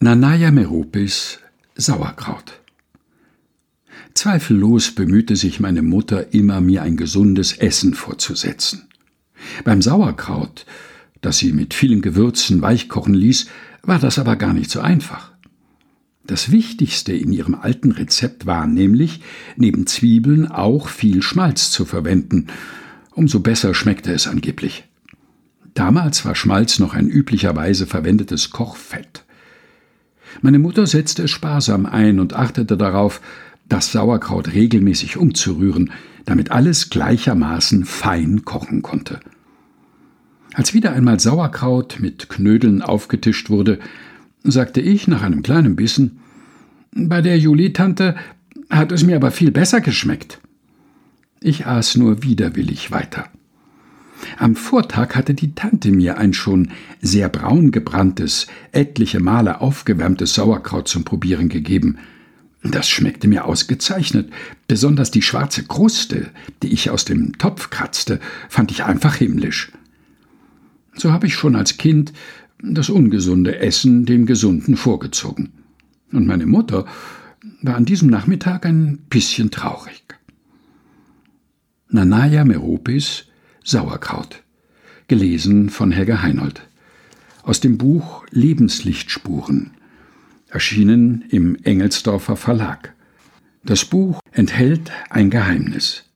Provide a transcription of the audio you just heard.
Nanaya Meropis Sauerkraut. Zweifellos bemühte sich meine Mutter immer, mir ein gesundes Essen vorzusetzen. Beim Sauerkraut, das sie mit vielen Gewürzen weichkochen ließ, war das aber gar nicht so einfach. Das Wichtigste in ihrem alten Rezept war nämlich, neben Zwiebeln auch viel Schmalz zu verwenden. Umso besser schmeckte es angeblich. Damals war Schmalz noch ein üblicherweise verwendetes Kochfett. Meine Mutter setzte es sparsam ein und achtete darauf, das Sauerkraut regelmäßig umzurühren, damit alles gleichermaßen fein kochen konnte. Als wieder einmal Sauerkraut mit Knödeln aufgetischt wurde, sagte ich nach einem kleinen Bissen Bei der Juli-Tante hat es mir aber viel besser geschmeckt. Ich aß nur widerwillig weiter. Am Vortag hatte die Tante mir ein schon sehr braun gebranntes, etliche Male aufgewärmtes Sauerkraut zum Probieren gegeben. Das schmeckte mir ausgezeichnet. Besonders die schwarze Kruste, die ich aus dem Topf kratzte, fand ich einfach himmlisch. So habe ich schon als Kind das ungesunde Essen dem Gesunden vorgezogen. Und meine Mutter war an diesem Nachmittag ein bisschen traurig. Nanaya Meropis Sauerkraut. Gelesen von Helga Heinold. Aus dem Buch Lebenslichtspuren. Erschienen im Engelsdorfer Verlag. Das Buch enthält ein Geheimnis.